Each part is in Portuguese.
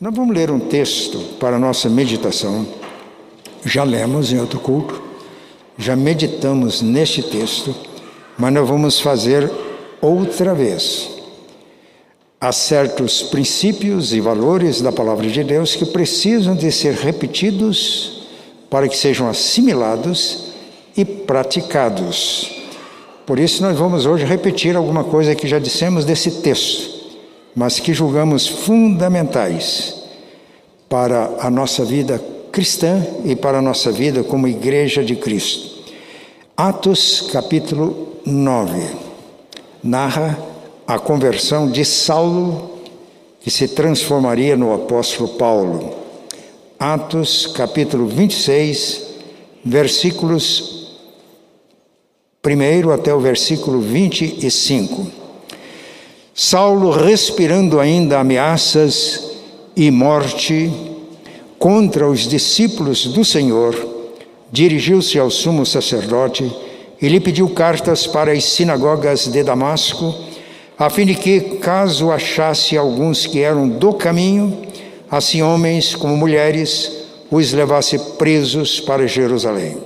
Nós vamos ler um texto para a nossa meditação. Já lemos em outro culto, já meditamos neste texto, mas nós vamos fazer outra vez. Há certos princípios e valores da palavra de Deus que precisam de ser repetidos para que sejam assimilados e praticados. Por isso, nós vamos hoje repetir alguma coisa que já dissemos desse texto, mas que julgamos fundamentais para a nossa vida cristã e para a nossa vida como Igreja de Cristo. Atos capítulo 9 narra a conversão de Saulo, que se transformaria no apóstolo Paulo. Atos capítulo 26, versículos primeiro até o versículo 25. Saulo, respirando ainda ameaças e morte contra os discípulos do Senhor, dirigiu-se ao sumo sacerdote e lhe pediu cartas para as sinagogas de Damasco, a fim de que, caso achasse alguns que eram do caminho, assim homens como mulheres, os levasse presos para Jerusalém.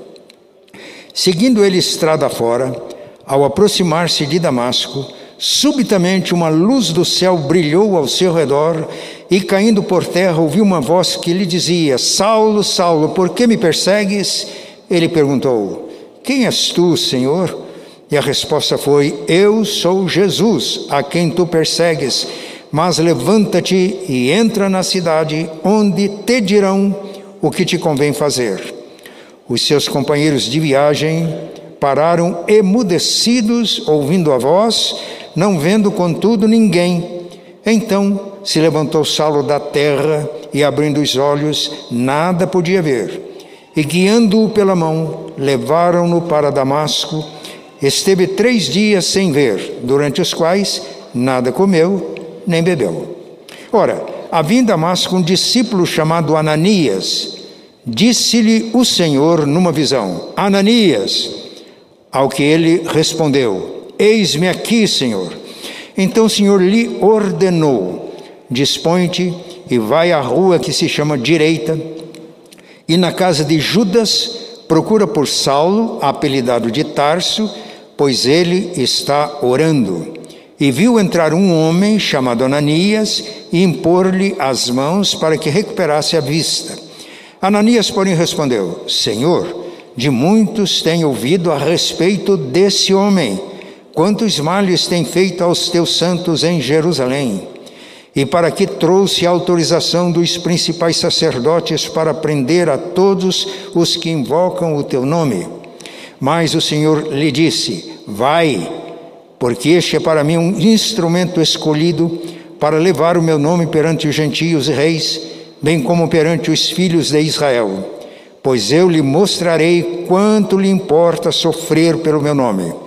Seguindo ele estrada fora, ao aproximar-se de Damasco, subitamente uma luz do céu brilhou ao seu redor e, caindo por terra, ouviu uma voz que lhe dizia: Saulo, Saulo, por que me persegues? Ele perguntou: Quem és tu, Senhor? E a resposta foi: Eu sou Jesus, a quem tu persegues. Mas levanta-te e entra na cidade, onde te dirão o que te convém fazer. Os seus companheiros de viagem pararam emudecidos, ouvindo a voz, não vendo, contudo, ninguém. Então se levantou Saulo da terra e, abrindo os olhos, nada podia ver. E, guiando-o pela mão, levaram-no para Damasco. Esteve três dias sem ver, durante os quais nada comeu nem bebeu. Ora, havia em Damasco um discípulo chamado Ananias Disse-lhe o Senhor numa visão: Ananias. Ao que ele respondeu: Eis-me aqui, Senhor. Então o Senhor lhe ordenou: Dispõe-te e vai à rua que se chama Direita, e na casa de Judas procura por Saulo, apelidado de Tarso, pois ele está orando. E viu entrar um homem chamado Ananias e impor-lhe as mãos para que recuperasse a vista. Ananias, porém, respondeu: Senhor, de muitos tenho ouvido a respeito desse homem, quantos males tem feito aos teus santos em Jerusalém. E para que trouxe a autorização dos principais sacerdotes para prender a todos os que invocam o teu nome. Mas o Senhor lhe disse: Vai, porque este é para mim um instrumento escolhido para levar o meu nome perante os gentios e reis bem como perante os filhos de Israel, pois eu lhe mostrarei quanto lhe importa sofrer pelo meu nome.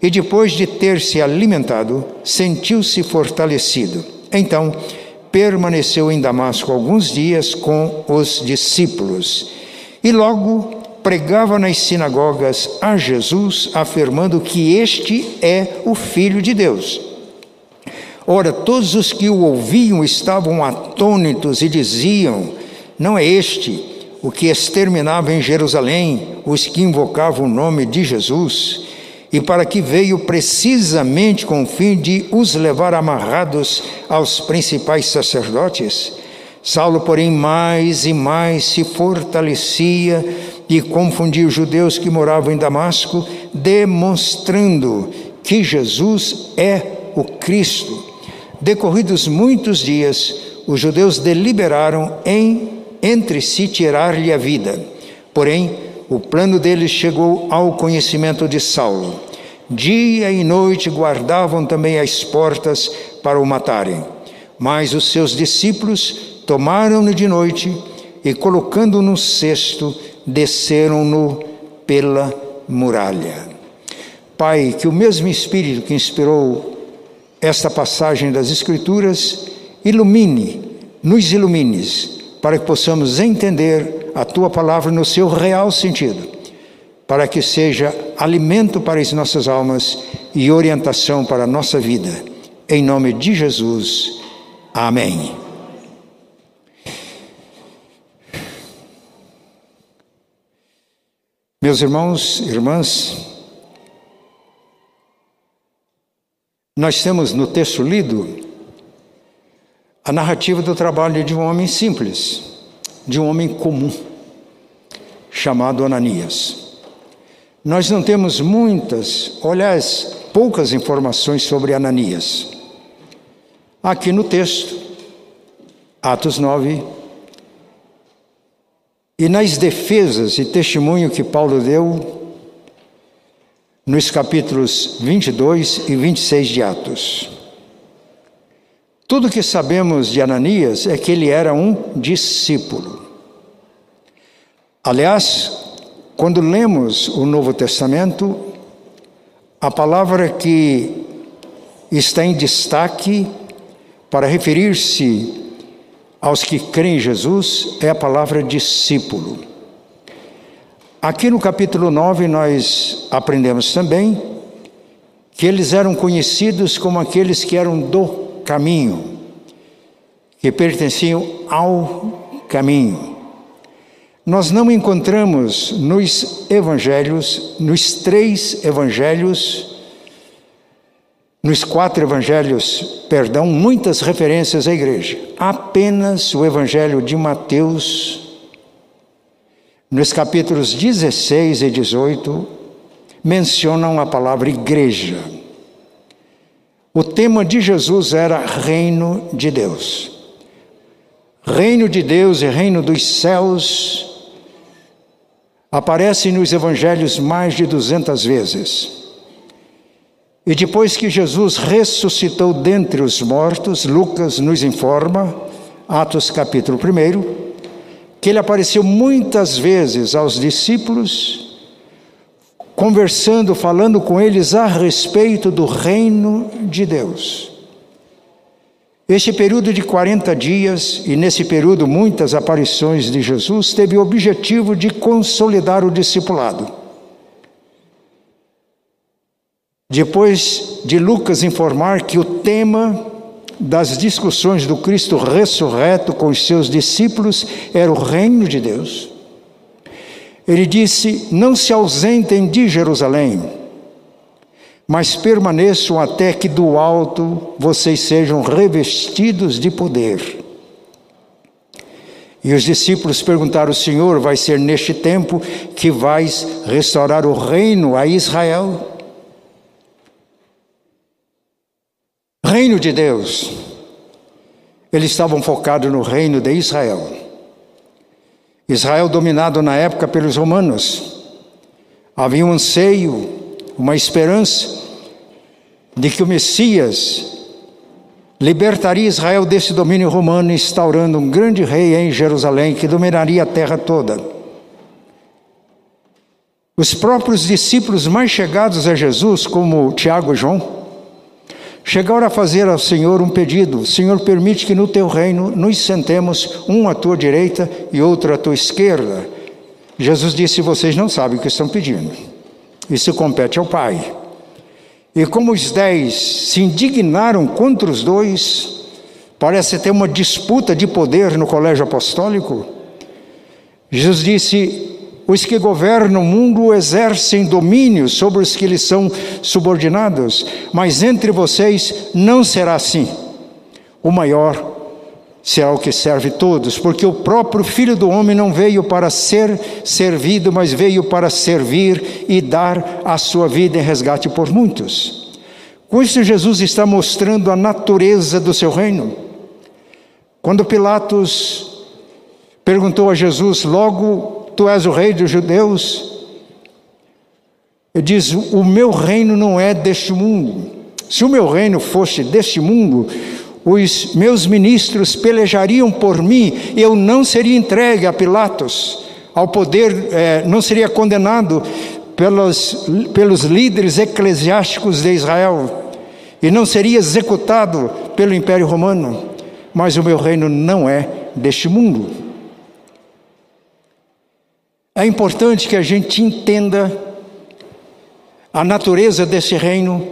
E depois de ter se alimentado, sentiu-se fortalecido. Então, permaneceu em Damasco alguns dias com os discípulos. E logo pregava nas sinagogas a Jesus, afirmando que este é o Filho de Deus. Ora, todos os que o ouviam estavam atônitos e diziam: Não é este o que exterminava em Jerusalém os que invocavam o nome de Jesus? E para que veio precisamente com o fim de os levar amarrados aos principais sacerdotes? Saulo, porém, mais e mais se fortalecia e confundia os judeus que moravam em Damasco, demonstrando que Jesus é o Cristo. Decorridos muitos dias, os judeus deliberaram em entre si tirar-lhe a vida. Porém, o plano deles chegou ao conhecimento de Saulo. Dia e noite guardavam também as portas para o matarem. Mas os seus discípulos tomaram-no de noite e, colocando no cesto, desceram-no pela muralha. Pai, que o mesmo Espírito que inspirou esta passagem das Escrituras ilumine, nos ilumines, para que possamos entender a tua palavra no seu real sentido, para que seja alimento para as nossas almas e orientação para a nossa vida. Em nome de Jesus. Amém. Meus irmãos, irmãs, nós temos no texto lido a narrativa do trabalho de um homem simples, de um homem comum, chamado Ananias. Nós não temos muitas, aliás, poucas informações sobre Ananias. Aqui no texto, Atos 9, e nas defesas e testemunho que Paulo deu nos capítulos 22 e 26 de Atos. Tudo que sabemos de Ananias é que ele era um discípulo. Aliás, quando lemos o Novo Testamento, a palavra que está em destaque para referir-se aos que creem em Jesus é a palavra discípulo. Aqui no capítulo 9 nós aprendemos também que eles eram conhecidos como aqueles que eram do caminho, que pertenciam ao caminho. Nós não encontramos nos evangelhos, nos três evangelhos, nos quatro evangelhos, perdão, muitas referências à igreja. Apenas o evangelho de Mateus, nos capítulos 16 e 18, mencionam a palavra igreja. O tema de Jesus era reino de Deus. Reino de Deus e reino dos céus aparecem nos evangelhos mais de 200 vezes. E depois que Jesus ressuscitou dentre os mortos, Lucas nos informa, Atos capítulo 1, que ele apareceu muitas vezes aos discípulos, conversando, falando com eles a respeito do reino de Deus. Este período de 40 dias, e nesse período muitas aparições de Jesus, teve o objetivo de consolidar o discipulado. Depois de Lucas informar que o tema das discussões do Cristo ressurreto com os seus discípulos era o reino de Deus, ele disse: Não se ausentem de Jerusalém, mas permaneçam até que do alto vocês sejam revestidos de poder. E os discípulos perguntaram: Senhor, vai ser neste tempo que vais restaurar o reino a Israel? reino de Deus, eles estavam focados no reino de Israel. Israel dominado na época pelos romanos. Havia um anseio, uma esperança de que o Messias libertaria Israel desse domínio romano, instaurando um grande rei em Jerusalém que dominaria a terra toda. Os próprios discípulos mais chegados a Jesus, como Tiago e João, Chegaram a fazer ao Senhor um pedido: Senhor, permite que no teu reino nos sentemos, um à tua direita e outro à tua esquerda. Jesus disse: Vocês não sabem o que estão pedindo. Isso compete ao Pai. E como os dez se indignaram contra os dois, parece ter uma disputa de poder no colégio apostólico. Jesus disse: os que governam o mundo exercem domínio sobre os que lhes são subordinados, mas entre vocês não será assim. O maior será o que serve todos, porque o próprio Filho do Homem não veio para ser servido, mas veio para servir e dar a sua vida em resgate por muitos. Com isso, Jesus está mostrando a natureza do seu reino. Quando Pilatos perguntou a Jesus, logo tu és o rei dos judeus. Ele diz: O meu reino não é deste mundo. Se o meu reino fosse deste mundo, os meus ministros pelejariam por mim, eu não seria entregue a Pilatos, ao poder, eh, não seria condenado pelos, pelos líderes eclesiásticos de Israel, e não seria executado pelo Império Romano, mas o meu reino não é deste mundo. É importante que a gente entenda a natureza desse reino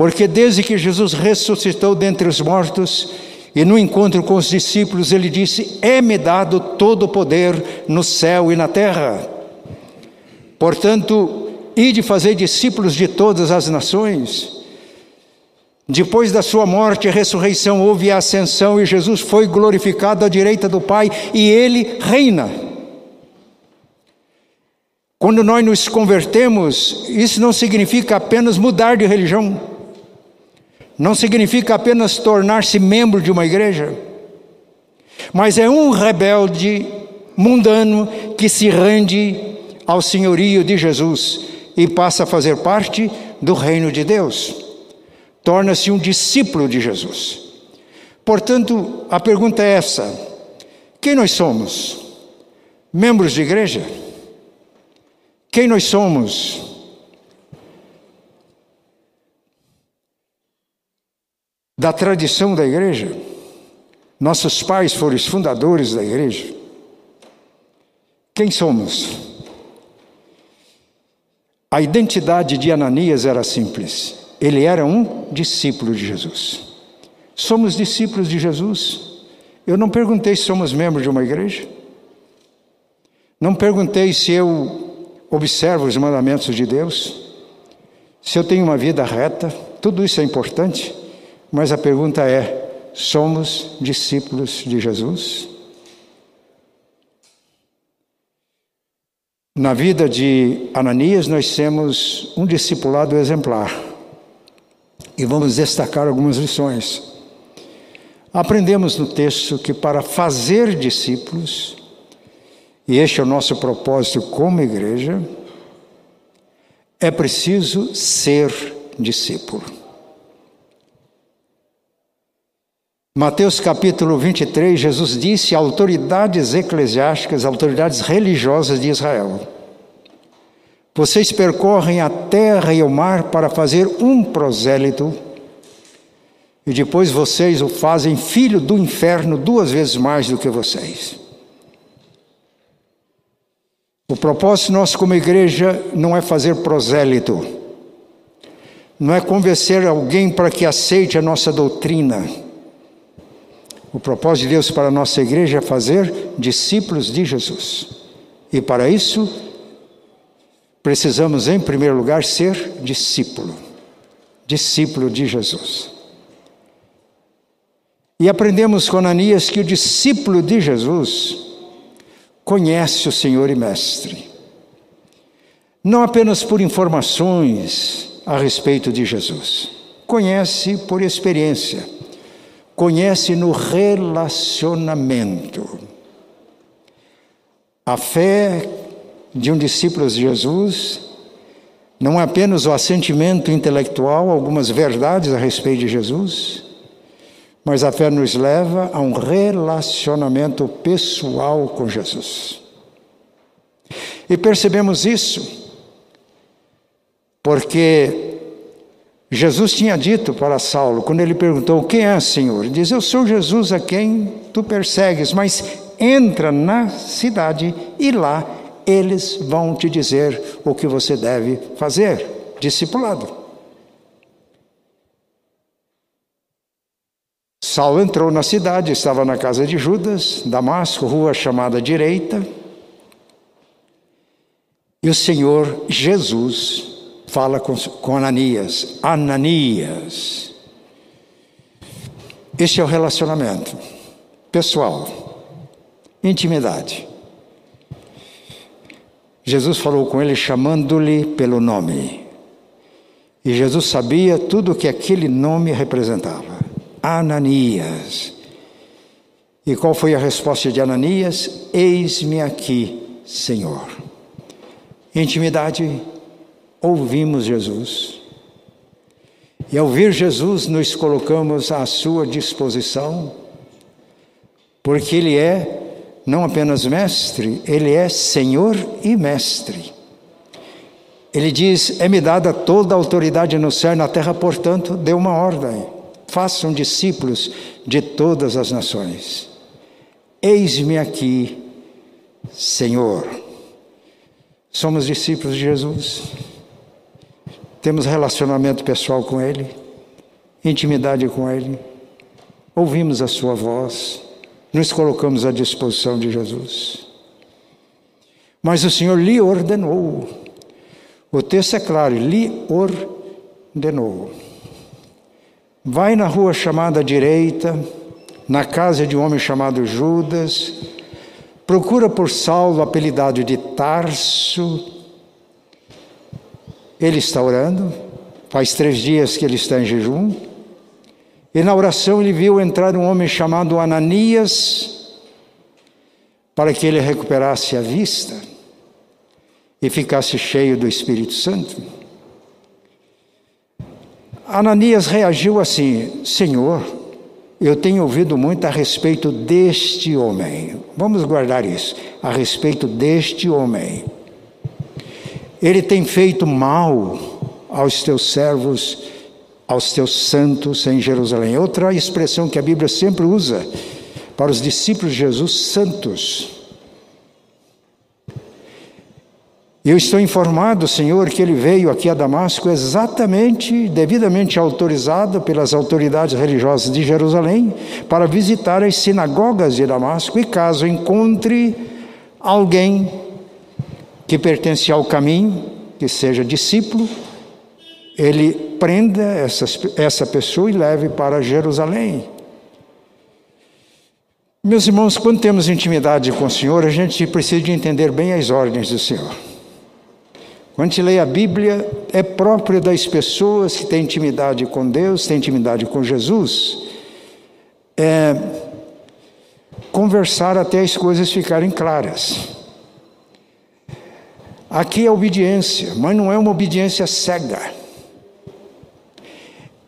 porque desde que Jesus ressuscitou dentre os mortos, e no encontro com os discípulos, ele disse: É-me dado todo o poder no céu e na terra. Portanto, ide fazer discípulos de todas as nações. Depois da sua morte e ressurreição, houve a ascensão e Jesus foi glorificado à direita do Pai e ele reina. Quando nós nos convertemos, isso não significa apenas mudar de religião não significa apenas tornar-se membro de uma igreja, mas é um rebelde mundano que se rende ao senhorio de Jesus e passa a fazer parte do reino de Deus. Torna-se um discípulo de Jesus. Portanto, a pergunta é essa: quem nós somos? Membros de igreja? Quem nós somos? Da tradição da igreja. Nossos pais foram os fundadores da igreja. Quem somos? A identidade de Ananias era simples. Ele era um discípulo de Jesus. Somos discípulos de Jesus. Eu não perguntei se somos membros de uma igreja. Não perguntei se eu observo os mandamentos de Deus. Se eu tenho uma vida reta. Tudo isso é importante. Mas a pergunta é: somos discípulos de Jesus? Na vida de Ananias, nós temos um discipulado exemplar. E vamos destacar algumas lições. Aprendemos no texto que para fazer discípulos, e este é o nosso propósito como igreja, é preciso ser discípulo. Mateus capítulo 23, Jesus disse autoridades eclesiásticas, autoridades religiosas de Israel: Vocês percorrem a terra e o mar para fazer um prosélito, e depois vocês o fazem filho do inferno duas vezes mais do que vocês. O propósito nosso como igreja não é fazer prosélito, não é convencer alguém para que aceite a nossa doutrina o propósito de Deus para a nossa igreja é fazer discípulos de Jesus. E para isso, precisamos, em primeiro lugar, ser discípulo. Discípulo de Jesus. E aprendemos com Ananias que o discípulo de Jesus conhece o Senhor e Mestre. Não apenas por informações a respeito de Jesus, conhece por experiência conhece no relacionamento. A fé de um discípulo de Jesus não é apenas o assentimento intelectual, algumas verdades a respeito de Jesus, mas a fé nos leva a um relacionamento pessoal com Jesus. E percebemos isso porque Jesus tinha dito para Saulo, quando ele perguntou: Quem é, Senhor? Ele diz: Eu sou Jesus a quem tu persegues, mas entra na cidade e lá eles vão te dizer o que você deve fazer. Discipulado. Saulo entrou na cidade, estava na casa de Judas, Damasco, rua chamada Direita. E o Senhor Jesus fala com, com Ananias. Ananias. Este é o relacionamento pessoal, intimidade. Jesus falou com ele chamando-lhe pelo nome. E Jesus sabia tudo o que aquele nome representava. Ananias. E qual foi a resposta de Ananias? Eis-me aqui, Senhor. Intimidade ouvimos Jesus. E ao vir Jesus, nos colocamos à sua disposição, porque Ele é não apenas mestre, Ele é Senhor e Mestre. Ele diz: É-me dada toda a autoridade no céu e na terra, portanto, dê uma ordem: façam discípulos de todas as nações. Eis-me aqui, Senhor. Somos discípulos de Jesus. Temos relacionamento pessoal com Ele, intimidade com Ele, ouvimos a Sua voz, nos colocamos à disposição de Jesus. Mas o Senhor lhe ordenou, o texto é claro, lhe ordenou. Vai na rua chamada direita, na casa de um homem chamado Judas, procura por Saulo, apelidado de Tarso, ele está orando, faz três dias que ele está em jejum, e na oração ele viu entrar um homem chamado Ananias, para que ele recuperasse a vista e ficasse cheio do Espírito Santo. Ananias reagiu assim: Senhor, eu tenho ouvido muito a respeito deste homem. Vamos guardar isso, a respeito deste homem. Ele tem feito mal aos teus servos, aos teus santos em Jerusalém. Outra expressão que a Bíblia sempre usa para os discípulos de Jesus, santos. Eu estou informado, Senhor, que ele veio aqui a Damasco exatamente, devidamente autorizado pelas autoridades religiosas de Jerusalém, para visitar as sinagogas de Damasco e, caso encontre alguém que pertence ao caminho, que seja discípulo, ele prenda essa, essa pessoa e leve para Jerusalém. Meus irmãos, quando temos intimidade com o Senhor, a gente precisa de entender bem as ordens do Senhor. Quando gente lê a Bíblia, é próprio das pessoas que têm intimidade com Deus, têm intimidade com Jesus, é, conversar até as coisas ficarem claras. Aqui é obediência, mas não é uma obediência cega.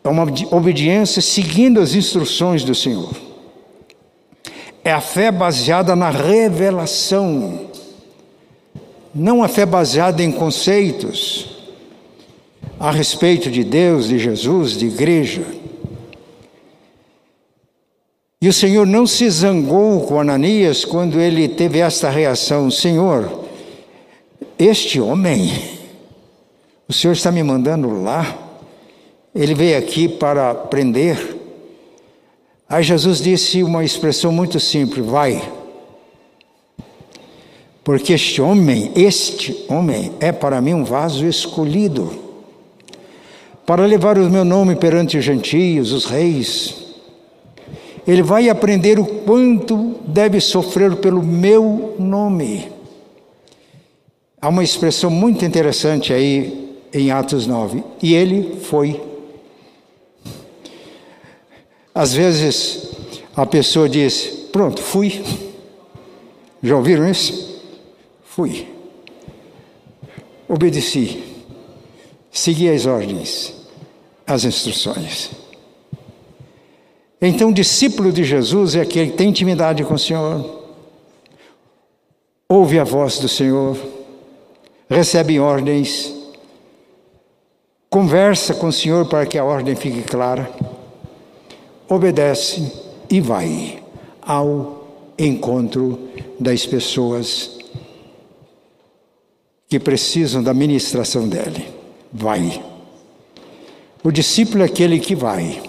É uma obediência seguindo as instruções do Senhor. É a fé baseada na revelação, não a fé baseada em conceitos a respeito de Deus, de Jesus, de igreja. E o Senhor não se zangou com Ananias quando ele teve esta reação: Senhor, este homem, o Senhor está me mandando lá, ele veio aqui para prender. Aí Jesus disse uma expressão muito simples: vai. Porque este homem, este homem, é para mim um vaso escolhido, para levar o meu nome perante os gentios, os reis. Ele vai aprender o quanto deve sofrer pelo meu nome. Há uma expressão muito interessante aí em Atos 9. E ele foi. Às vezes a pessoa diz: Pronto, fui. Já ouviram isso? Fui. Obedeci. Segui as ordens, as instruções. Então, discípulo de Jesus é aquele que tem intimidade com o Senhor, ouve a voz do Senhor recebe ordens, conversa com o Senhor para que a ordem fique clara, obedece e vai ao encontro das pessoas que precisam da ministração dele. Vai. O discípulo é aquele que vai.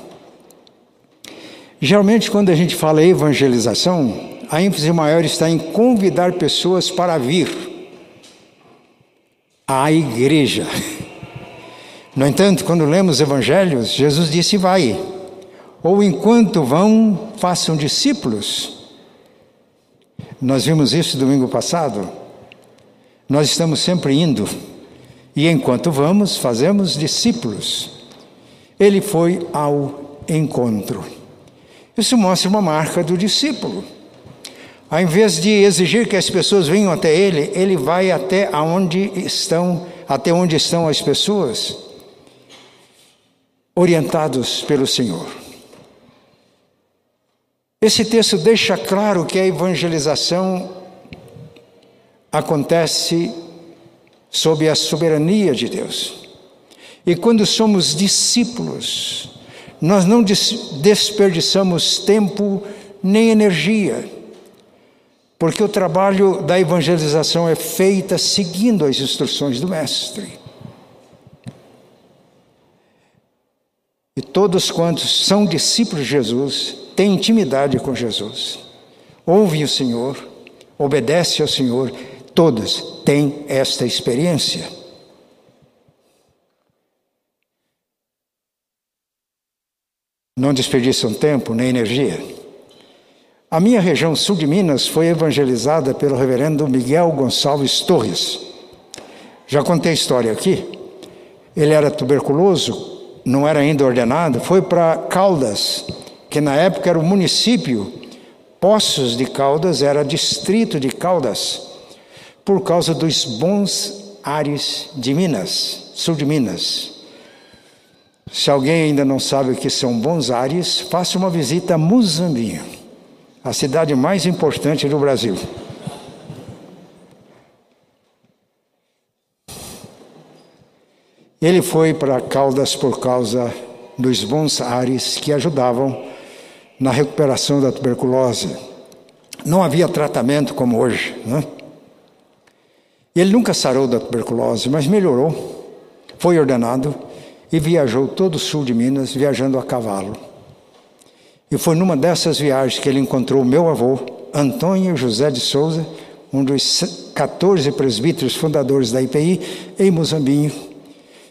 Geralmente, quando a gente fala evangelização, a ênfase maior está em convidar pessoas para vir à igreja. No entanto, quando lemos evangelhos, Jesus disse: vai, ou enquanto vão, façam discípulos. Nós vimos isso domingo passado. Nós estamos sempre indo, e enquanto vamos, fazemos discípulos. Ele foi ao encontro. Isso mostra uma marca do discípulo. Ao invés de exigir que as pessoas venham até ele, ele vai até onde estão, até onde estão as pessoas. orientados pelo Senhor. Esse texto deixa claro que a evangelização acontece sob a soberania de Deus. E quando somos discípulos, nós não desperdiçamos tempo nem energia, porque o trabalho da evangelização é feita seguindo as instruções do Mestre. E todos quantos são discípulos de Jesus têm intimidade com Jesus, ouvem o Senhor, obedecem ao Senhor, todos têm esta experiência. não desperdiçam tempo nem energia. A minha região sul de Minas foi evangelizada pelo reverendo Miguel Gonçalves Torres. Já contei a história aqui. Ele era tuberculoso, não era ainda ordenado, foi para Caldas, que na época era o município. Poços de Caldas era distrito de Caldas, por causa dos bons ares de Minas, sul de Minas. Se alguém ainda não sabe o que são bons ares, faça uma visita a Muzambinho, a cidade mais importante do Brasil. Ele foi para Caldas por causa dos bons ares que ajudavam na recuperação da tuberculose. Não havia tratamento como hoje. Né? Ele nunca sarou da tuberculose, mas melhorou. Foi ordenado e viajou todo o sul de Minas, viajando a cavalo. E foi numa dessas viagens que ele encontrou meu avô, Antônio José de Souza, um dos 14 presbíteros fundadores da IPI, em Mozambinho.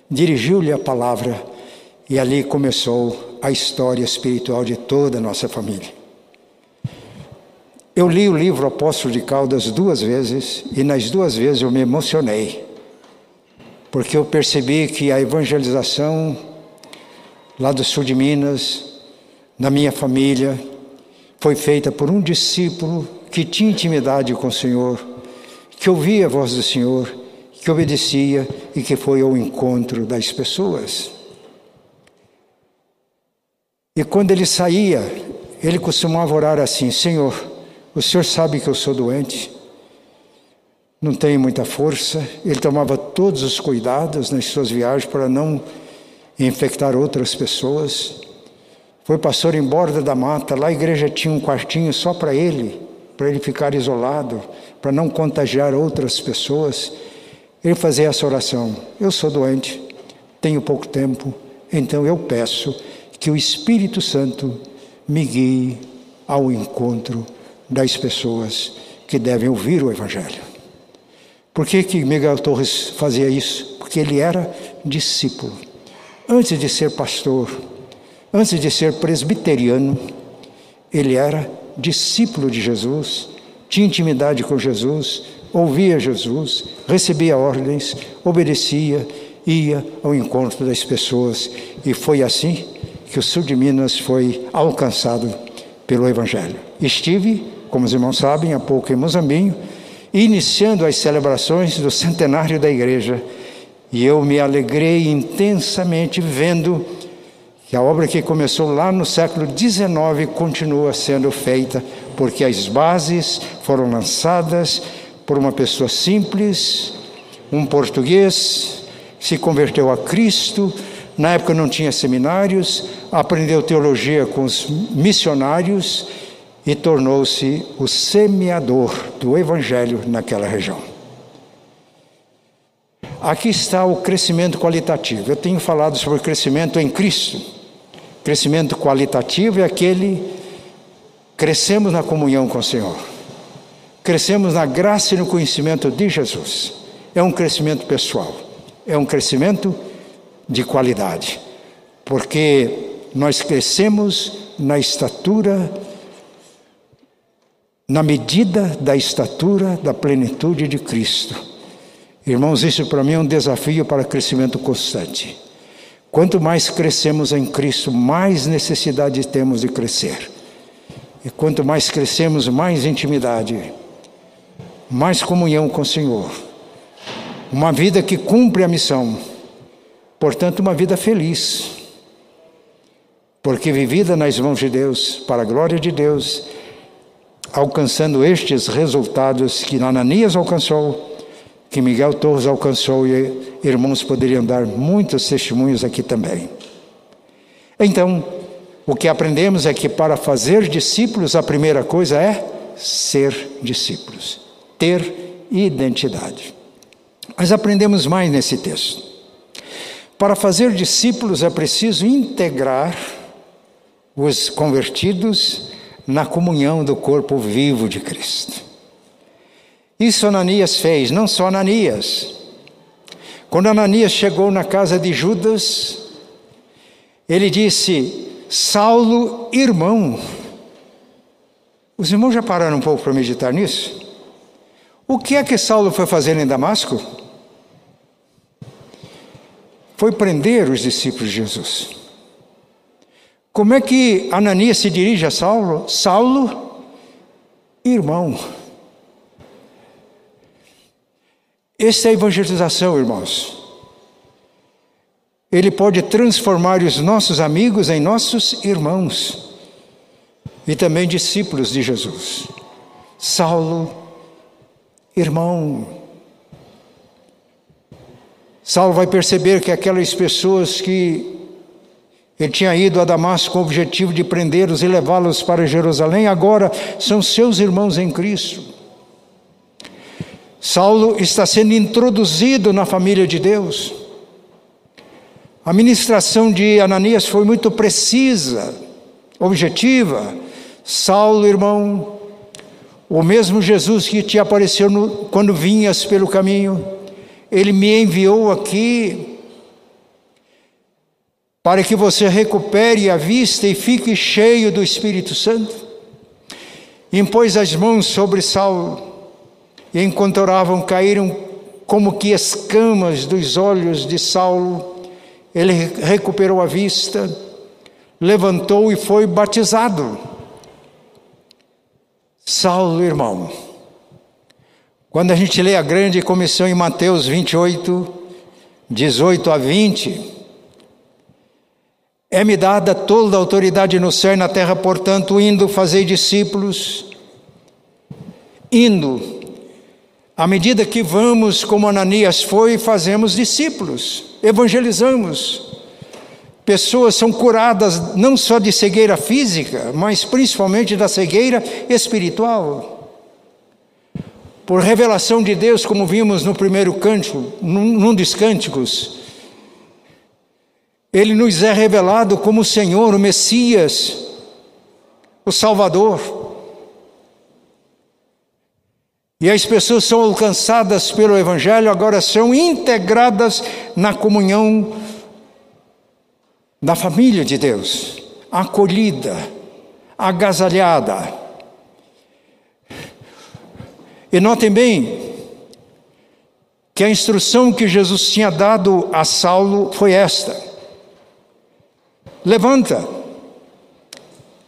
Dirigiu-lhe a palavra e ali começou a história espiritual de toda a nossa família. Eu li o livro Apóstolo de Caldas duas vezes e nas duas vezes eu me emocionei porque eu percebi que a evangelização lá do sul de Minas, na minha família, foi feita por um discípulo que tinha intimidade com o Senhor, que ouvia a voz do Senhor, que obedecia e que foi ao encontro das pessoas. E quando ele saía, ele costumava orar assim: Senhor, o Senhor sabe que eu sou doente, não tem muita força. Ele tomava todos os cuidados nas suas viagens para não infectar outras pessoas. Foi pastor em borda da mata, lá a igreja tinha um quartinho só para ele, para ele ficar isolado, para não contagiar outras pessoas. Ele fazia essa oração: Eu sou doente, tenho pouco tempo, então eu peço que o Espírito Santo me guie ao encontro das pessoas que devem ouvir o Evangelho. Por que, que Miguel Torres fazia isso? Porque ele era discípulo. Antes de ser pastor, antes de ser presbiteriano, ele era discípulo de Jesus, tinha intimidade com Jesus, ouvia Jesus, recebia ordens, obedecia, ia ao encontro das pessoas. E foi assim que o sul de Minas foi alcançado pelo Evangelho. Estive, como os irmãos sabem, há pouco em Mozambinho iniciando as celebrações do centenário da igreja. E eu me alegrei intensamente vendo que a obra que começou lá no século XIX continua sendo feita, porque as bases foram lançadas por uma pessoa simples, um português, se converteu a Cristo. Na época não tinha seminários, aprendeu teologia com os missionários e tornou-se o semeador do Evangelho naquela região. Aqui está o crescimento qualitativo. Eu tenho falado sobre crescimento em Cristo. Crescimento qualitativo é aquele crescemos na comunhão com o Senhor. Crescemos na graça e no conhecimento de Jesus. É um crescimento pessoal. É um crescimento de qualidade. Porque nós crescemos na estatura na medida da estatura da plenitude de Cristo. Irmãos, isso para mim é um desafio para crescimento constante. Quanto mais crescemos em Cristo, mais necessidade temos de crescer. E quanto mais crescemos, mais intimidade, mais comunhão com o Senhor. Uma vida que cumpre a missão. Portanto, uma vida feliz. porque vivida nas mãos de Deus, para a glória de Deus, alcançando estes resultados que Ananias alcançou, que Miguel Torres alcançou e irmãos poderiam dar muitos testemunhos aqui também. Então, o que aprendemos é que para fazer discípulos, a primeira coisa é ser discípulos, ter identidade. Mas aprendemos mais nesse texto. Para fazer discípulos é preciso integrar os convertidos na comunhão do corpo vivo de Cristo. Isso Ananias fez, não só Ananias. Quando Ananias chegou na casa de Judas, ele disse: Saulo, irmão. Os irmãos já pararam um pouco para meditar nisso? O que é que Saulo foi fazer em Damasco? Foi prender os discípulos de Jesus. Como é que Ananias se dirige a Saulo? Saulo, irmão. Essa é a evangelização, irmãos. Ele pode transformar os nossos amigos em nossos irmãos e também discípulos de Jesus. Saulo, irmão. Saulo vai perceber que aquelas pessoas que ele tinha ido a Damasco com o objetivo de prendê-los e levá-los para Jerusalém, agora são seus irmãos em Cristo. Saulo está sendo introduzido na família de Deus. A ministração de Ananias foi muito precisa, objetiva. Saulo, irmão, o mesmo Jesus que te apareceu no, quando vinhas pelo caminho, ele me enviou aqui para que você recupere a vista e fique cheio do Espírito Santo. Impôs as mãos sobre Saulo e enquanto oravam, caíram como que escamas dos olhos de Saulo. Ele recuperou a vista, levantou e foi batizado. Saulo, irmão, quando a gente lê a grande comissão em Mateus 28, 18 a 20, é-me dada toda a autoridade no céu e na terra, portanto, indo fazer discípulos, indo à medida que vamos, como Ananias foi, fazemos discípulos, evangelizamos. Pessoas são curadas não só de cegueira física, mas principalmente da cegueira espiritual. Por revelação de Deus, como vimos no primeiro cântico, num dos cânticos, Ele nos é revelado como o Senhor, o Messias, o Salvador. E as pessoas são alcançadas pelo Evangelho, agora são integradas na comunhão da família de Deus, acolhida, agasalhada. E notem bem que a instrução que Jesus tinha dado a Saulo foi esta: levanta,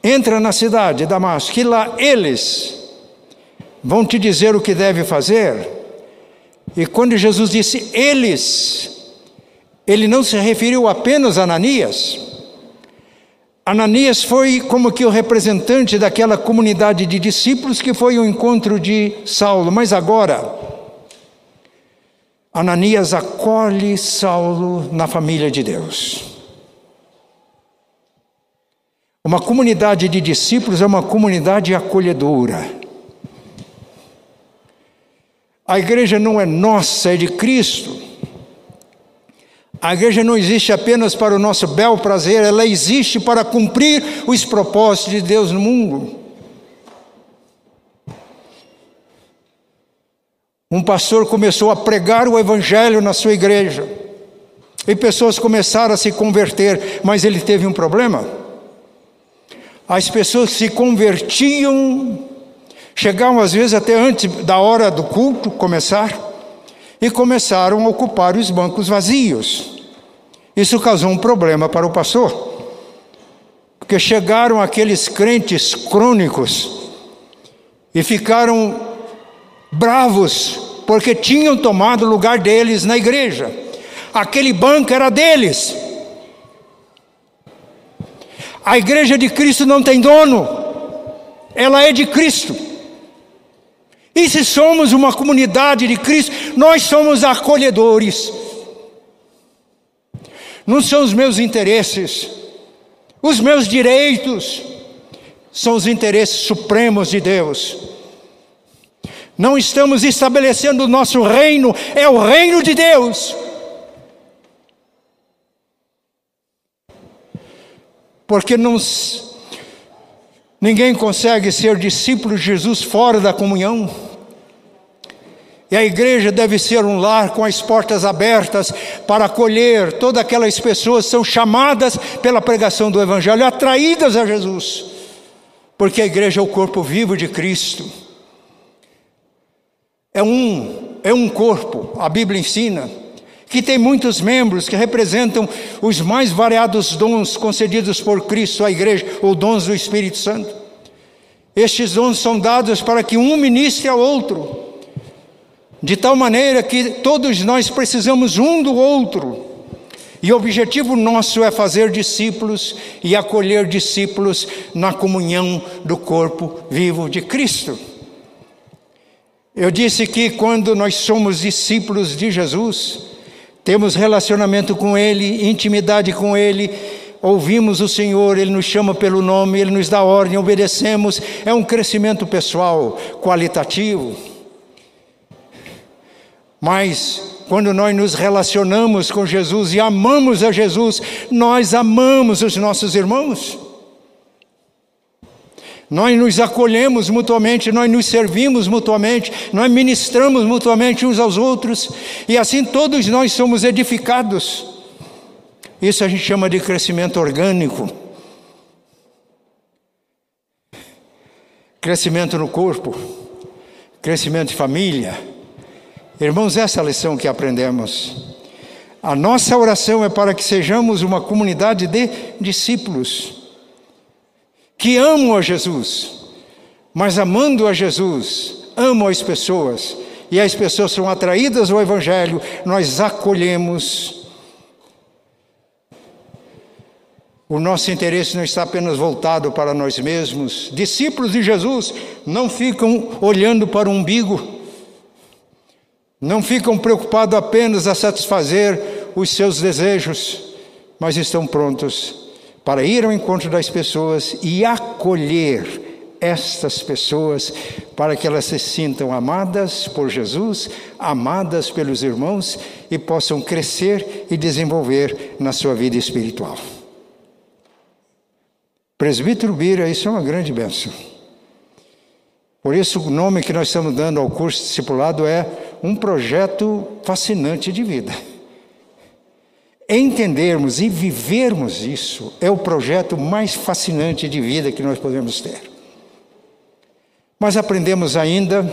entra na cidade de Damasco, que lá eles vão te dizer o que deve fazer. E quando Jesus disse eles, ele não se referiu apenas a Ananias. Ananias foi como que o representante daquela comunidade de discípulos que foi o encontro de Saulo, mas agora Ananias acolhe Saulo na família de Deus. Uma comunidade de discípulos é uma comunidade acolhedora. A igreja não é nossa, é de Cristo. A igreja não existe apenas para o nosso bel prazer, ela existe para cumprir os propósitos de Deus no mundo. Um pastor começou a pregar o evangelho na sua igreja. E pessoas começaram a se converter, mas ele teve um problema. As pessoas se convertiam Chegavam às vezes até antes da hora do culto começar e começaram a ocupar os bancos vazios. Isso causou um problema para o pastor, porque chegaram aqueles crentes crônicos e ficaram bravos porque tinham tomado o lugar deles na igreja. Aquele banco era deles. A igreja de Cristo não tem dono, ela é de Cristo. E se somos uma comunidade de Cristo, nós somos acolhedores. Não são os meus interesses, os meus direitos, são os interesses supremos de Deus. Não estamos estabelecendo o nosso reino, é o reino de Deus. Porque não, ninguém consegue ser discípulo de Jesus fora da comunhão. E a igreja deve ser um lar com as portas abertas para acolher todas aquelas pessoas que são chamadas pela pregação do Evangelho, atraídas a Jesus, porque a igreja é o corpo vivo de Cristo. É um, é um corpo, a Bíblia ensina, que tem muitos membros que representam os mais variados dons concedidos por Cristo à igreja, ou dons do Espírito Santo. Estes dons são dados para que um ministre ao outro de tal maneira que todos nós precisamos um do outro. E o objetivo nosso é fazer discípulos e acolher discípulos na comunhão do corpo vivo de Cristo. Eu disse que quando nós somos discípulos de Jesus, temos relacionamento com Ele, intimidade com Ele, ouvimos o Senhor, Ele nos chama pelo nome, Ele nos dá ordem, obedecemos, é um crescimento pessoal, qualitativo. Mas quando nós nos relacionamos com Jesus e amamos a Jesus, nós amamos os nossos irmãos. Nós nos acolhemos mutuamente, nós nos servimos mutuamente, nós ministramos mutuamente uns aos outros, e assim todos nós somos edificados. Isso a gente chama de crescimento orgânico. Crescimento no corpo, crescimento de família Irmãos, essa é a lição que aprendemos. A nossa oração é para que sejamos uma comunidade de discípulos que amam a Jesus, mas amando a Jesus, amam as pessoas, e as pessoas são atraídas ao Evangelho, nós acolhemos. O nosso interesse não está apenas voltado para nós mesmos. Discípulos de Jesus não ficam olhando para o umbigo, não ficam preocupados apenas a satisfazer os seus desejos, mas estão prontos para ir ao encontro das pessoas e acolher estas pessoas para que elas se sintam amadas por Jesus, amadas pelos irmãos e possam crescer e desenvolver na sua vida espiritual. Presbítero Bira, isso é uma grande bênção. Por isso, o nome que nós estamos dando ao curso discipulado é um projeto fascinante de vida. Entendermos e vivermos isso é o projeto mais fascinante de vida que nós podemos ter. Mas aprendemos ainda,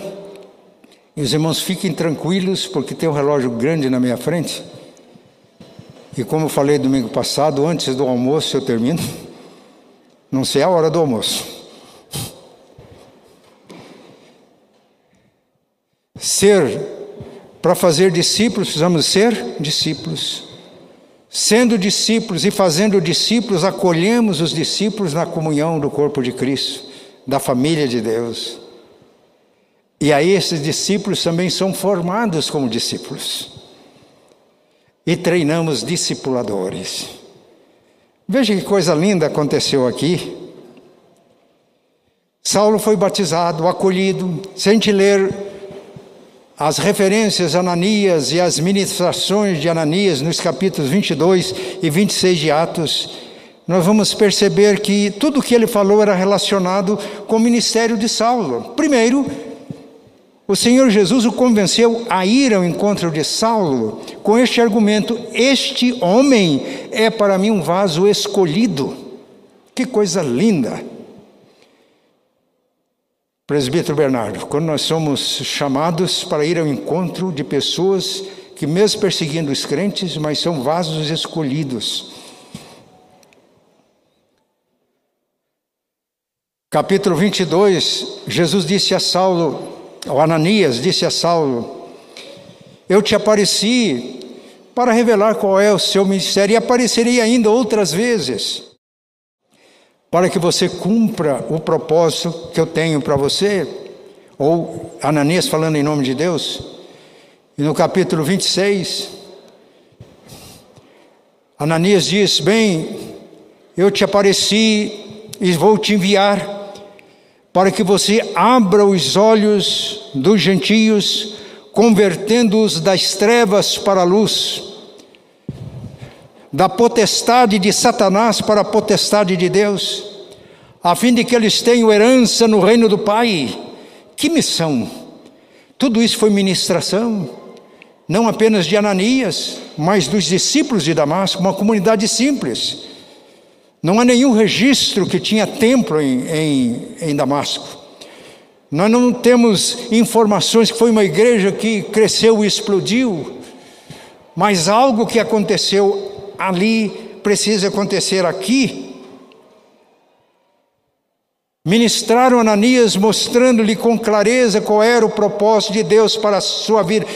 e os irmãos fiquem tranquilos, porque tem um relógio grande na minha frente. E como eu falei domingo passado, antes do almoço eu termino. Não sei a hora do almoço. Ser para fazer discípulos, precisamos ser discípulos. Sendo discípulos e fazendo discípulos, acolhemos os discípulos na comunhão do corpo de Cristo, da família de Deus. E aí esses discípulos também são formados como discípulos. E treinamos discipuladores. Veja que coisa linda aconteceu aqui. Saulo foi batizado, acolhido. Se ler as referências a Ananias e as ministrações de Ananias nos capítulos 22 e 26 de Atos, nós vamos perceber que tudo o que ele falou era relacionado com o ministério de Saulo. Primeiro, o Senhor Jesus o convenceu a ir ao encontro de Saulo com este argumento: Este homem é para mim um vaso escolhido. Que coisa linda! Presbítero Bernardo, quando nós somos chamados para ir ao encontro de pessoas que, mesmo perseguindo os crentes, mas são vasos escolhidos. Capítulo 22, Jesus disse a Saulo, ou Ananias disse a Saulo: Eu te apareci para revelar qual é o seu ministério e aparecerei ainda outras vezes para que você cumpra o propósito que eu tenho para você, ou Ananias falando em nome de Deus, e no capítulo 26, Ananias diz: Bem, eu te apareci e vou te enviar para que você abra os olhos dos gentios, convertendo-os das trevas para a luz, da potestade de Satanás para a potestade de Deus, a fim de que eles tenham herança no reino do Pai. Que missão! Tudo isso foi ministração, não apenas de Ananias, mas dos discípulos de Damasco, uma comunidade simples não há nenhum registro que tinha templo em, em, em Damasco. Nós não temos informações que foi uma igreja que cresceu e explodiu, mas algo que aconteceu ali precisa acontecer aqui. Ministraram Ananias, mostrando-lhe com clareza qual era o propósito de Deus para a sua vida.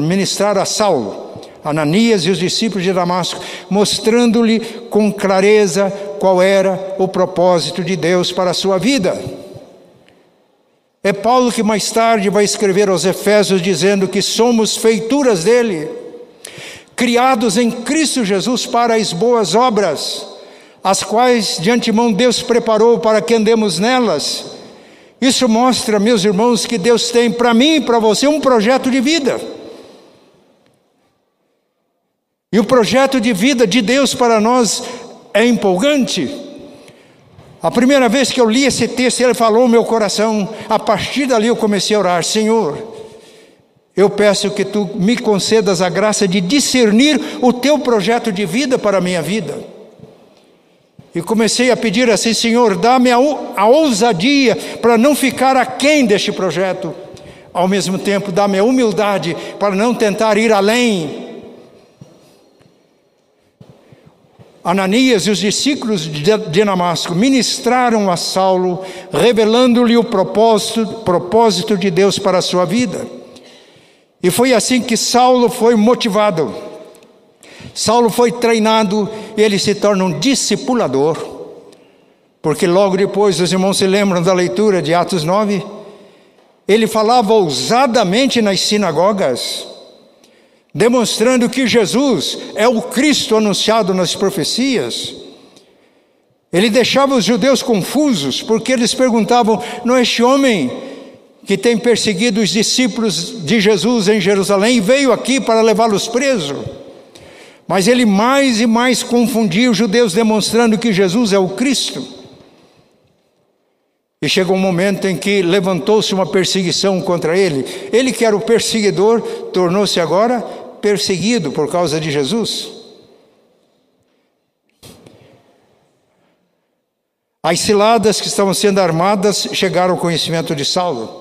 Ministrar a Saulo. Ananias e os discípulos de Damasco, mostrando-lhe com clareza qual era o propósito de Deus para a sua vida. É Paulo que mais tarde vai escrever aos Efésios dizendo que somos feituras dele, criados em Cristo Jesus para as boas obras, as quais de antemão Deus preparou para que andemos nelas. Isso mostra, meus irmãos, que Deus tem para mim e para você um projeto de vida. E o projeto de vida de Deus para nós é empolgante. A primeira vez que eu li esse texto, ele falou no meu coração. A partir dali eu comecei a orar: Senhor, eu peço que tu me concedas a graça de discernir o teu projeto de vida para a minha vida. E comecei a pedir assim: Senhor, dá-me a, a ousadia para não ficar aquém deste projeto. Ao mesmo tempo, dá-me a humildade para não tentar ir além Ananias e os discípulos de Damasco ministraram a Saulo, revelando-lhe o propósito, propósito de Deus para a sua vida. E foi assim que Saulo foi motivado. Saulo foi treinado e ele se torna um discipulador. Porque logo depois, os irmãos se lembram da leitura de Atos 9, ele falava ousadamente nas sinagogas demonstrando que Jesus é o Cristo anunciado nas profecias. Ele deixava os judeus confusos, porque eles perguntavam: não é este homem que tem perseguido os discípulos de Jesus em Jerusalém veio aqui para levá-los presos? Mas ele mais e mais confundia os judeus, demonstrando que Jesus é o Cristo. E chegou um momento em que levantou-se uma perseguição contra ele. Ele, que era o perseguidor, tornou-se agora perseguido por causa de Jesus. As ciladas que estavam sendo armadas chegaram ao conhecimento de Saulo.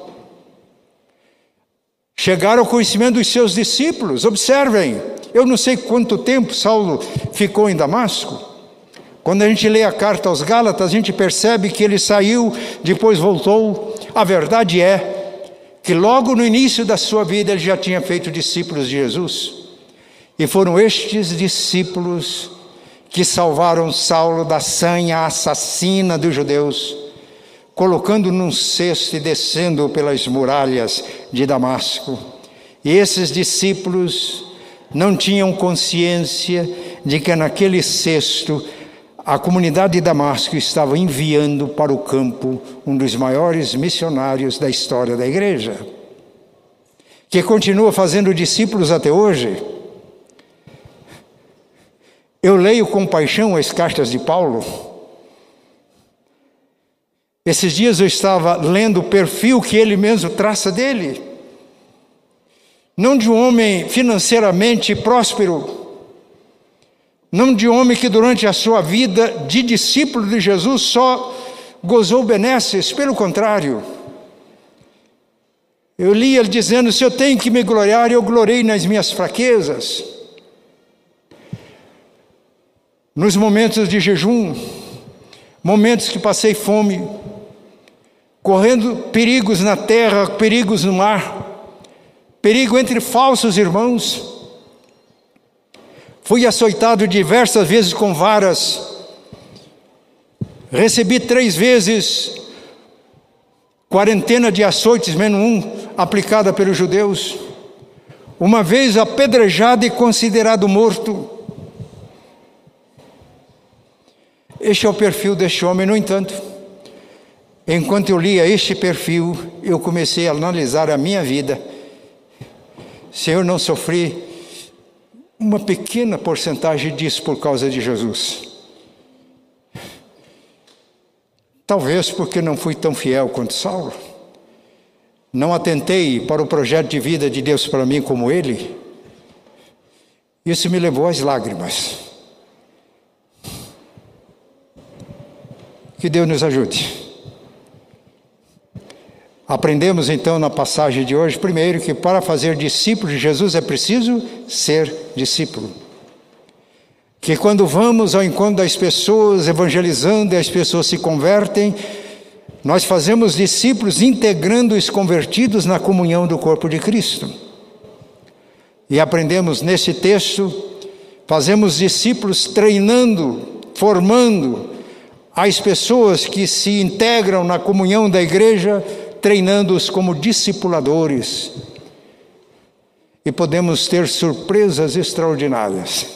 Chegaram ao conhecimento dos seus discípulos. Observem, eu não sei quanto tempo Saulo ficou em Damasco. Quando a gente lê a carta aos Gálatas, a gente percebe que ele saiu, depois voltou. A verdade é que logo no início da sua vida ele já tinha feito discípulos de Jesus. E foram estes discípulos que salvaram Saulo da sanha assassina dos judeus, colocando num cesto e descendo pelas muralhas de Damasco. E esses discípulos não tinham consciência de que naquele cesto a comunidade de Damasco estava enviando para o campo um dos maiores missionários da história da igreja, que continua fazendo discípulos até hoje. Eu leio com paixão as cartas de Paulo. Esses dias eu estava lendo o perfil que ele mesmo traça dele. Não de um homem financeiramente próspero, não de homem que durante a sua vida de discípulo de Jesus só gozou benesses, pelo contrário. Eu li ele dizendo: se eu tenho que me gloriar, eu glorei nas minhas fraquezas. Nos momentos de jejum, momentos que passei fome, correndo perigos na terra, perigos no mar, perigo entre falsos irmãos, Fui açoitado diversas vezes com varas. Recebi três vezes quarentena de açoites, menos um, aplicada pelos judeus. Uma vez apedrejado e considerado morto. Este é o perfil deste homem, no entanto. Enquanto eu lia este perfil, eu comecei a analisar a minha vida. Senhor, não sofri uma pequena porcentagem disso por causa de Jesus. Talvez porque não fui tão fiel quanto Saulo. Não atentei para o projeto de vida de Deus para mim como ele. Isso me levou às lágrimas. Que Deus nos ajude. Aprendemos então na passagem de hoje, primeiro, que para fazer discípulo de Jesus é preciso ser discípulo que quando vamos ao encontro das pessoas, evangelizando e as pessoas se convertem, nós fazemos discípulos integrando os convertidos na comunhão do corpo de Cristo. E aprendemos nesse texto, fazemos discípulos treinando, formando as pessoas que se integram na comunhão da igreja, treinando-os como discipuladores. E podemos ter surpresas extraordinárias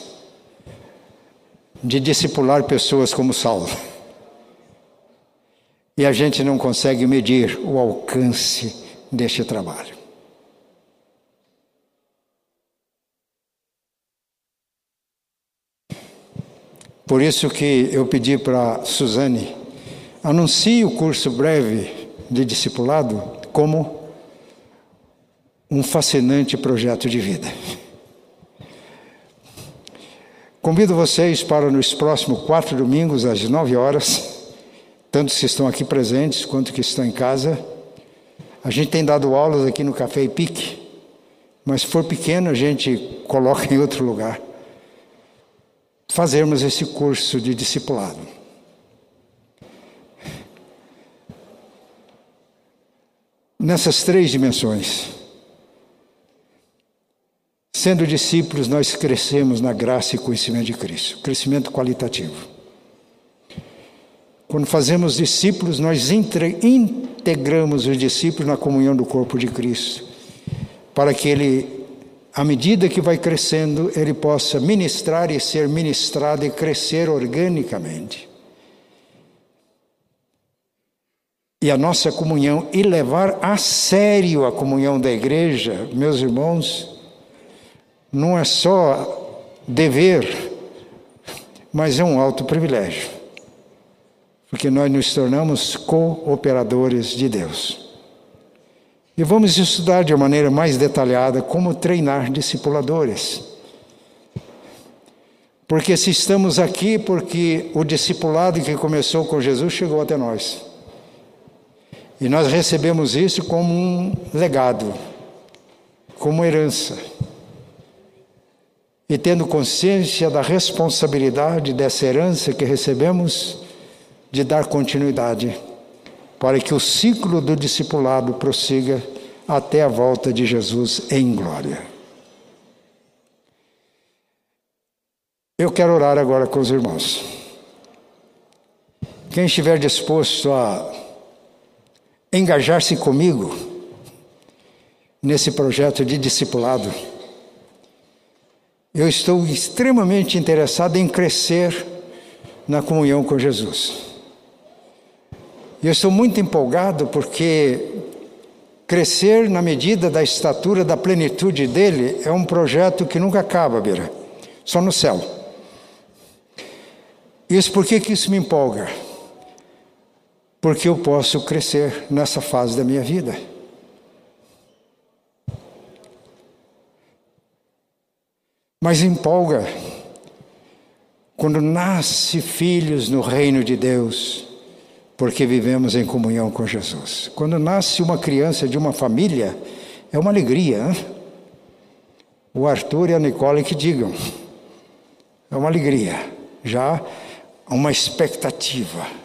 de discipular pessoas como Saulo. E a gente não consegue medir o alcance deste trabalho. Por isso que eu pedi para Suzane, anuncie o curso breve de discipulado como um fascinante projeto de vida. Convido vocês para nos próximos quatro domingos, às nove horas, tanto que estão aqui presentes quanto que estão em casa. A gente tem dado aulas aqui no Café e Pique, mas se for pequeno, a gente coloca em outro lugar. Fazermos esse curso de discipulado. Nessas três dimensões. Sendo discípulos, nós crescemos na graça e conhecimento de Cristo, crescimento qualitativo. Quando fazemos discípulos, nós integramos os discípulos na comunhão do corpo de Cristo, para que ele, à medida que vai crescendo, ele possa ministrar e ser ministrado e crescer organicamente. E a nossa comunhão, e levar a sério a comunhão da igreja, meus irmãos, não é só dever, mas é um alto privilégio, porque nós nos tornamos cooperadores de Deus. E vamos estudar de maneira mais detalhada como treinar discipuladores. Porque se estamos aqui, porque o discipulado que começou com Jesus chegou até nós. E nós recebemos isso como um legado, como herança e tendo consciência da responsabilidade dessa herança que recebemos, de dar continuidade, para que o ciclo do discipulado prossiga até a volta de Jesus em glória. Eu quero orar agora com os irmãos. Quem estiver disposto a engajar-se comigo nesse projeto de discipulado, eu estou extremamente interessado em crescer na comunhão com Jesus. Eu estou muito empolgado porque crescer na medida da estatura da plenitude dele é um projeto que nunca acaba, Bira, só no céu. Isso por que, que isso me empolga? Porque eu posso crescer nessa fase da minha vida. Mas empolga quando nasce filhos no reino de Deus, porque vivemos em comunhão com Jesus. Quando nasce uma criança de uma família, é uma alegria. Hein? O Arthur e a Nicole que digam. É uma alegria, já uma expectativa.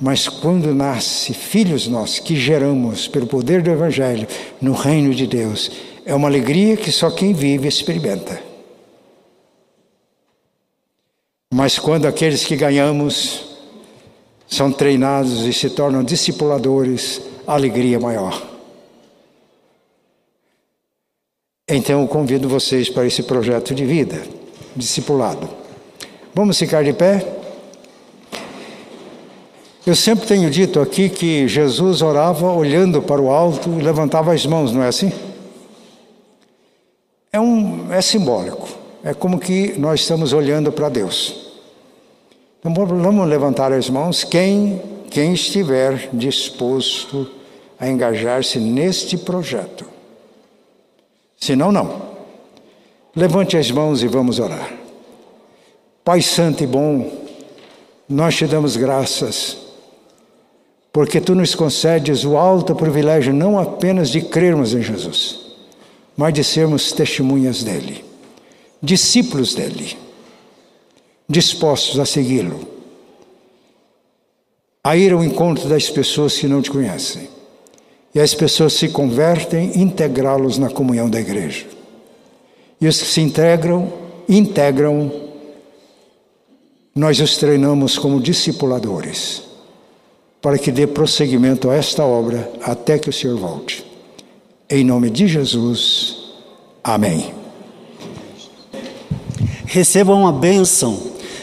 Mas quando nasce filhos nossos que geramos pelo poder do Evangelho no reino de Deus, é uma alegria que só quem vive experimenta. Mas quando aqueles que ganhamos são treinados e se tornam discipuladores, alegria maior. Então eu convido vocês para esse projeto de vida, discipulado. Vamos ficar de pé? Eu sempre tenho dito aqui que Jesus orava olhando para o alto e levantava as mãos, não é assim? É, um, é simbólico. É como que nós estamos olhando para Deus. Então vamos levantar as mãos. Quem, quem estiver disposto a engajar-se neste projeto. Se não, não. Levante as mãos e vamos orar. Pai Santo e bom, nós te damos graças, porque tu nos concedes o alto privilégio não apenas de crermos em Jesus, mas de sermos testemunhas dele, discípulos dele, dispostos a segui-lo, a ir ao encontro das pessoas que não te conhecem. E as pessoas se convertem, integrá-los na comunhão da igreja. E os que se integram, integram, nós os treinamos como discipuladores, para que dê prosseguimento a esta obra até que o Senhor volte. Em nome de Jesus, amém. Recebam a bênção,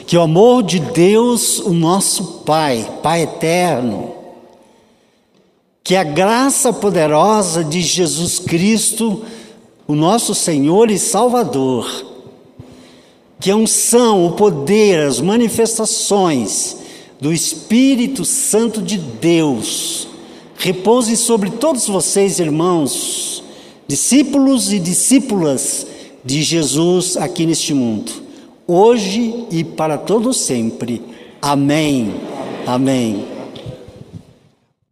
que o amor de Deus, o nosso Pai, Pai eterno, que a graça poderosa de Jesus Cristo, o nosso Senhor e Salvador, que a unção, o poder, as manifestações do Espírito Santo de Deus, repouse sobre todos vocês, irmãos, discípulos e discípulas de Jesus aqui neste mundo, hoje e para todo sempre. Amém. Amém.